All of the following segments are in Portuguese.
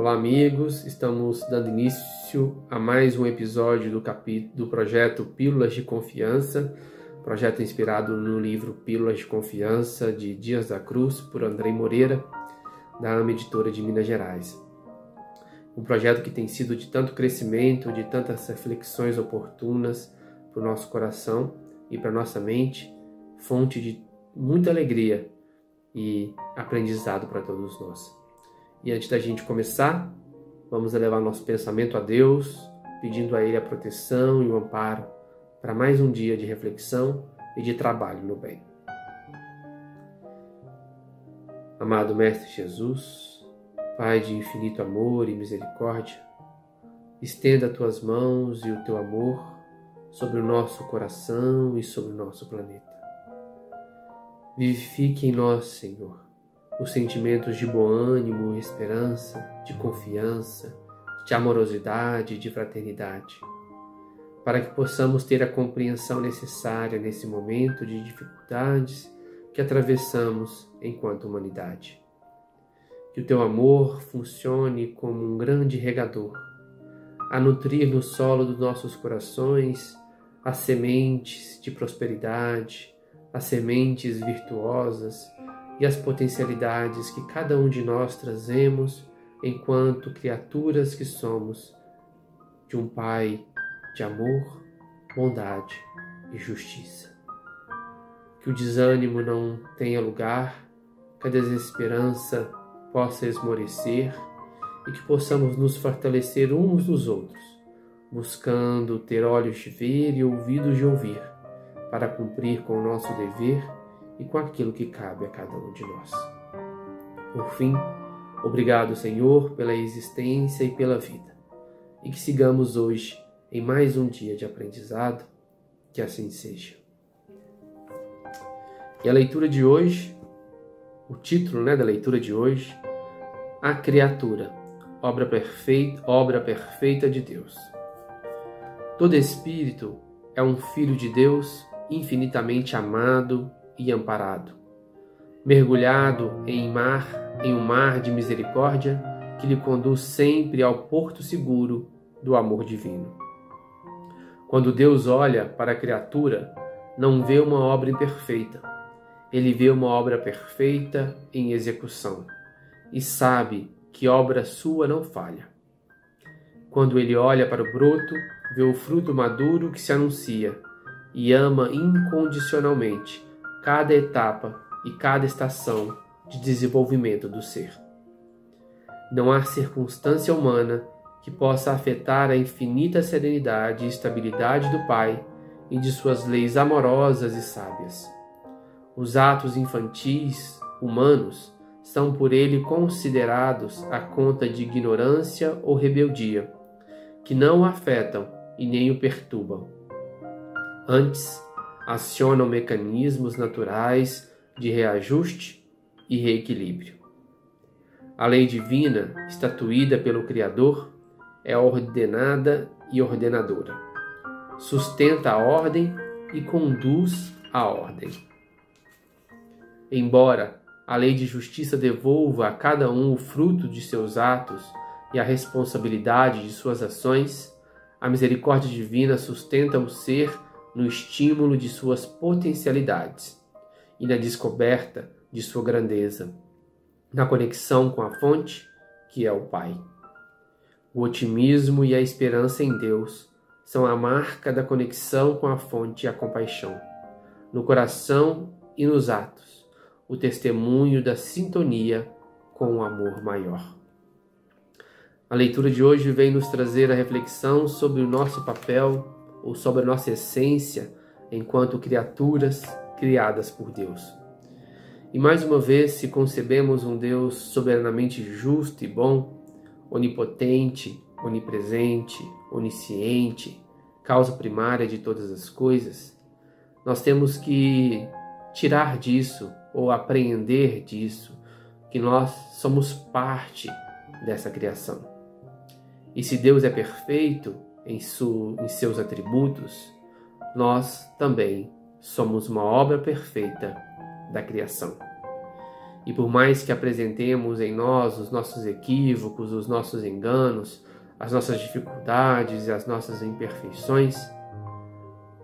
Olá, amigos. Estamos dando início a mais um episódio do, capítulo, do projeto Pílulas de Confiança, projeto inspirado no livro Pílulas de Confiança de Dias da Cruz, por Andrei Moreira, da AMA Editora de Minas Gerais. Um projeto que tem sido de tanto crescimento, de tantas reflexões oportunas para o nosso coração e para nossa mente, fonte de muita alegria e aprendizado para todos nós. E antes da gente começar, vamos elevar nosso pensamento a Deus, pedindo a Ele a proteção e o amparo para mais um dia de reflexão e de trabalho no bem. Amado Mestre Jesus, Pai de infinito amor e misericórdia, estenda tuas mãos e o teu amor sobre o nosso coração e sobre o nosso planeta. Vivifique em nós, Senhor, os sentimentos de bom ânimo, esperança, de confiança, de amorosidade de fraternidade, para que possamos ter a compreensão necessária nesse momento de dificuldades que atravessamos enquanto humanidade. Que o teu amor funcione como um grande regador, a nutrir no solo dos nossos corações as sementes de prosperidade, as sementes virtuosas e as potencialidades que cada um de nós trazemos enquanto criaturas que somos de um Pai de amor, bondade e justiça. Que o desânimo não tenha lugar, que a desesperança possa esmorecer e que possamos nos fortalecer uns nos outros, buscando ter olhos de ver e ouvidos de ouvir, para cumprir com o nosso dever e com aquilo que cabe a cada um de nós. Por fim, obrigado, Senhor, pela existência e pela vida, e que sigamos hoje em mais um dia de aprendizado, que assim seja. E a leitura de hoje, o título né, da leitura de hoje, A Criatura, obra perfeita, obra perfeita de Deus. Todo espírito é um filho de Deus infinitamente amado e amparado, mergulhado em mar, em um mar de misericórdia que lhe conduz sempre ao porto seguro do amor divino. Quando Deus olha para a criatura, não vê uma obra imperfeita. Ele vê uma obra perfeita em execução e sabe que obra sua não falha. Quando ele olha para o broto, vê o fruto maduro que se anuncia e ama incondicionalmente cada etapa e cada estação de desenvolvimento do ser. Não há circunstância humana que possa afetar a infinita serenidade e estabilidade do Pai e de suas leis amorosas e sábias. Os atos infantis, humanos, são por ele considerados a conta de ignorância ou rebeldia, que não o afetam e nem o perturbam. Antes, acionam mecanismos naturais de reajuste e reequilíbrio. A lei divina, estatuída pelo Criador, é ordenada e ordenadora. Sustenta a ordem e conduz a ordem. Embora a lei de justiça devolva a cada um o fruto de seus atos e a responsabilidade de suas ações, a misericórdia divina sustenta o ser no estímulo de suas potencialidades e na descoberta de sua grandeza, na conexão com a fonte, que é o Pai. O otimismo e a esperança em Deus são a marca da conexão com a fonte e a compaixão. No coração e nos atos, o testemunho da sintonia com o amor maior. A leitura de hoje vem nos trazer a reflexão sobre o nosso papel ou sobre a nossa essência enquanto criaturas criadas por Deus. E mais uma vez, se concebemos um Deus soberanamente justo e bom, onipotente, onipresente, onisciente, causa primária de todas as coisas, nós temos que tirar disso ou apreender disso que nós somos parte dessa criação. E se Deus é perfeito, em, su, em seus atributos, nós também somos uma obra perfeita da criação. E por mais que apresentemos em nós os nossos equívocos, os nossos enganos, as nossas dificuldades e as nossas imperfeições,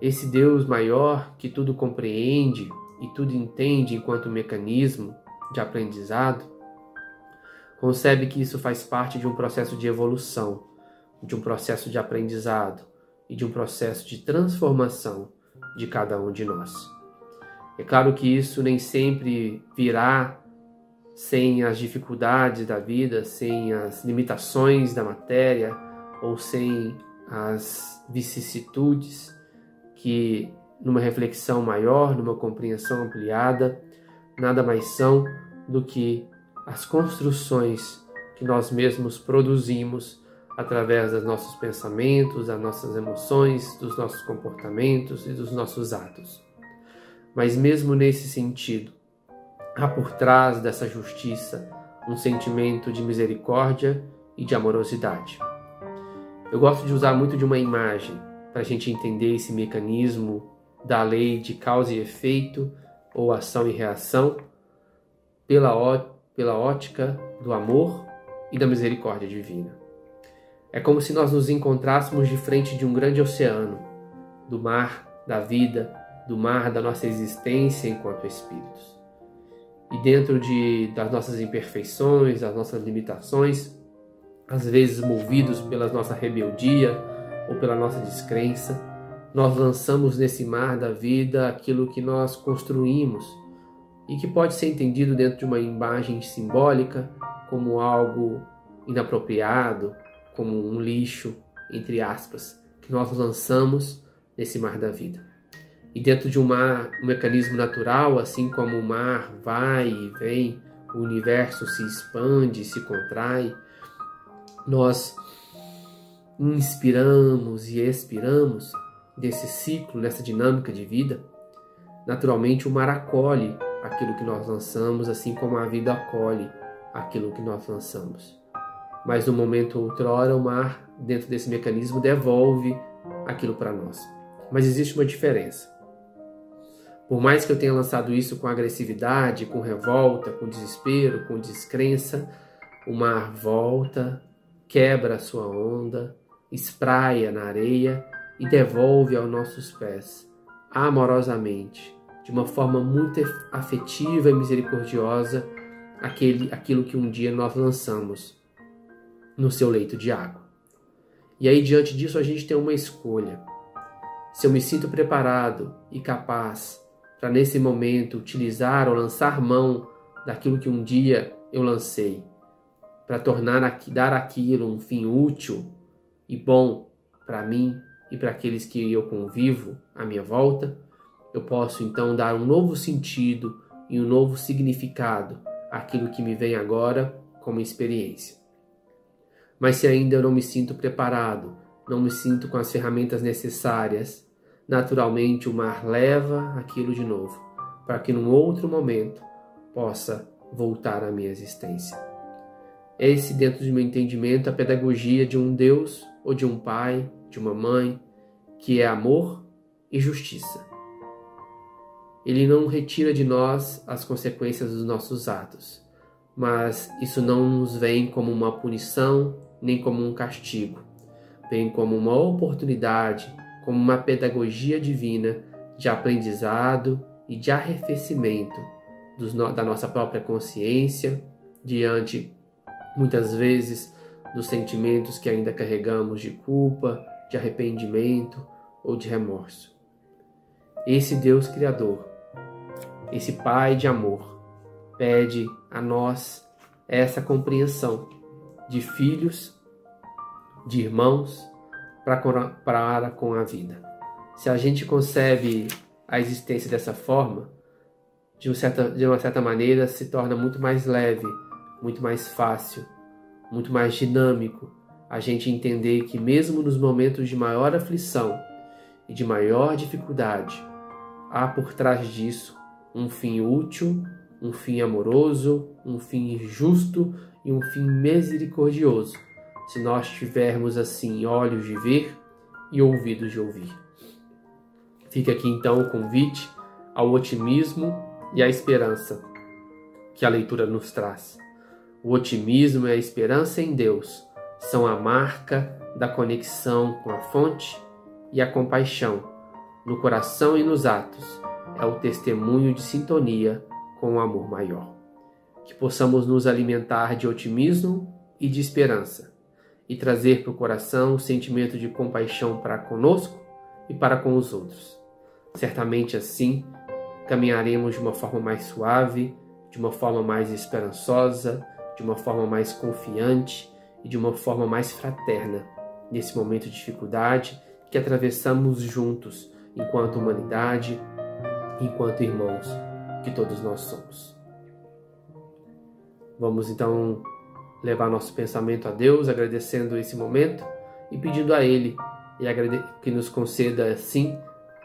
esse Deus maior que tudo compreende e tudo entende enquanto mecanismo de aprendizado, concebe que isso faz parte de um processo de evolução, de um processo de aprendizado e de um processo de transformação de cada um de nós. É claro que isso nem sempre virá sem as dificuldades da vida, sem as limitações da matéria ou sem as vicissitudes que, numa reflexão maior, numa compreensão ampliada, nada mais são do que as construções que nós mesmos produzimos através dos nossos pensamentos, das nossas emoções, dos nossos comportamentos e dos nossos atos. Mas, mesmo nesse sentido, há por trás dessa justiça um sentimento de misericórdia e de amorosidade. Eu gosto de usar muito de uma imagem para a gente entender esse mecanismo da lei de causa e efeito ou ação e reação pela, pela ótica do amor e da misericórdia divina. É como se nós nos encontrássemos de frente de um grande oceano, do mar da vida, do mar da nossa existência enquanto espíritos. E dentro de, das nossas imperfeições, das nossas limitações, às vezes movidos pela nossa rebeldia ou pela nossa descrença, nós lançamos nesse mar da vida aquilo que nós construímos e que pode ser entendido dentro de uma imagem simbólica como algo inapropriado, como um lixo, entre aspas, que nós lançamos nesse mar da vida. E dentro de um, mar, um mecanismo natural, assim como o mar vai e vem, o universo se expande, se contrai, nós inspiramos e expiramos desse ciclo, nessa dinâmica de vida, naturalmente o mar acolhe aquilo que nós lançamos, assim como a vida acolhe aquilo que nós lançamos. Mas no momento outrora, o mar, dentro desse mecanismo, devolve aquilo para nós. Mas existe uma diferença. Por mais que eu tenha lançado isso com agressividade, com revolta, com desespero, com descrença, o mar volta, quebra a sua onda, espraia na areia e devolve aos nossos pés, amorosamente, de uma forma muito afetiva e misericordiosa, aquele, aquilo que um dia nós lançamos no seu leito de água. E aí, diante disso, a gente tem uma escolha. Se eu me sinto preparado e capaz para, nesse momento, utilizar ou lançar mão daquilo que um dia eu lancei, para tornar dar aquilo um fim útil e bom para mim e para aqueles que eu convivo à minha volta, eu posso então dar um novo sentido e um novo significado àquilo que me vem agora como experiência. Mas se ainda eu não me sinto preparado, não me sinto com as ferramentas necessárias, naturalmente o mar leva aquilo de novo, para que num outro momento possa voltar à minha existência. Esse, dentro do meu entendimento, a pedagogia de um Deus ou de um pai, de uma mãe, que é amor e justiça. Ele não retira de nós as consequências dos nossos atos, mas isso não nos vem como uma punição nem como um castigo, vem como uma oportunidade, como uma pedagogia divina de aprendizado e de arrefecimento da nossa própria consciência diante, muitas vezes, dos sentimentos que ainda carregamos de culpa, de arrependimento ou de remorso. Esse Deus Criador, esse Pai de amor, pede a nós essa compreensão de filhos, de irmãos, para com a vida. Se a gente concebe a existência dessa forma, de, um certa, de uma certa maneira se torna muito mais leve, muito mais fácil, muito mais dinâmico a gente entender que, mesmo nos momentos de maior aflição e de maior dificuldade, há por trás disso um fim útil, um fim amoroso, um fim justo e um fim misericordioso, se nós tivermos assim olhos de ver e ouvidos de ouvir. Fica aqui então o convite ao otimismo e à esperança, que a leitura nos traz. O otimismo e a esperança em Deus são a marca da conexão com a fonte e a compaixão no coração e nos atos é o testemunho de sintonia com o amor maior. Que possamos nos alimentar de otimismo e de esperança e trazer para o coração o sentimento de compaixão para conosco e para com os outros. Certamente assim caminharemos de uma forma mais suave, de uma forma mais esperançosa, de uma forma mais confiante e de uma forma mais fraterna nesse momento de dificuldade que atravessamos juntos enquanto humanidade, enquanto irmãos que todos nós somos. Vamos então levar nosso pensamento a Deus, agradecendo esse momento e pedindo a Ele que nos conceda, assim,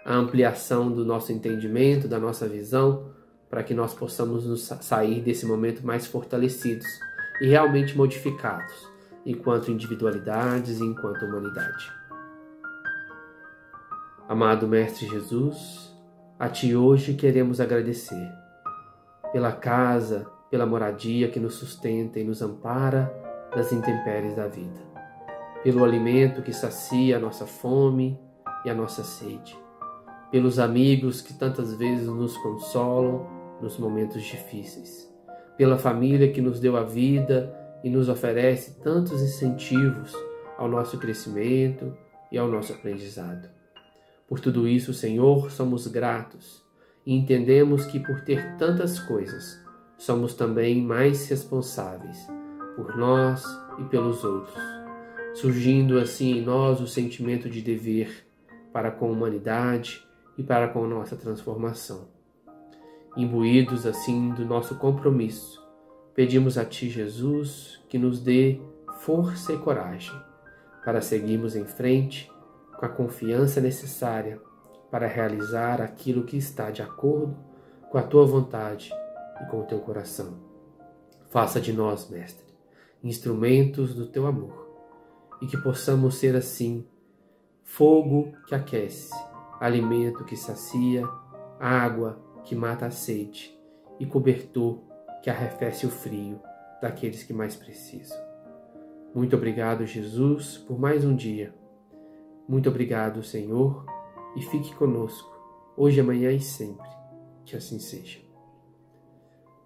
a ampliação do nosso entendimento, da nossa visão, para que nós possamos sair desse momento mais fortalecidos e realmente modificados, enquanto individualidades e enquanto humanidade. Amado Mestre Jesus, a Ti hoje queremos agradecer pela casa, pela moradia que nos sustenta e nos ampara das intempéries da vida, pelo alimento que sacia a nossa fome e a nossa sede, pelos amigos que tantas vezes nos consolam nos momentos difíceis, pela família que nos deu a vida e nos oferece tantos incentivos ao nosso crescimento e ao nosso aprendizado. Por tudo isso, Senhor, somos gratos e entendemos que por ter tantas coisas, somos também mais responsáveis por nós e pelos outros, surgindo assim em nós o sentimento de dever para com a humanidade e para com nossa transformação. Imbuídos assim do nosso compromisso, pedimos a Ti, Jesus, que nos dê força e coragem para seguirmos em frente com a confiança necessária para realizar aquilo que está de acordo com a Tua vontade e com o Teu coração. Faça de nós, Mestre, instrumentos do Teu amor e que possamos ser assim fogo que aquece alimento que sacia, água que mata a sede e cobertor que arrefece o frio daqueles que mais precisam. Muito obrigado, Jesus, por mais um dia. Muito obrigado, Senhor, e fique conosco, hoje, amanhã e sempre. Que assim seja.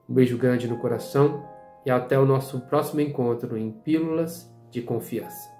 Um beijo grande no coração e até o nosso próximo encontro em Pílulas de Confiança.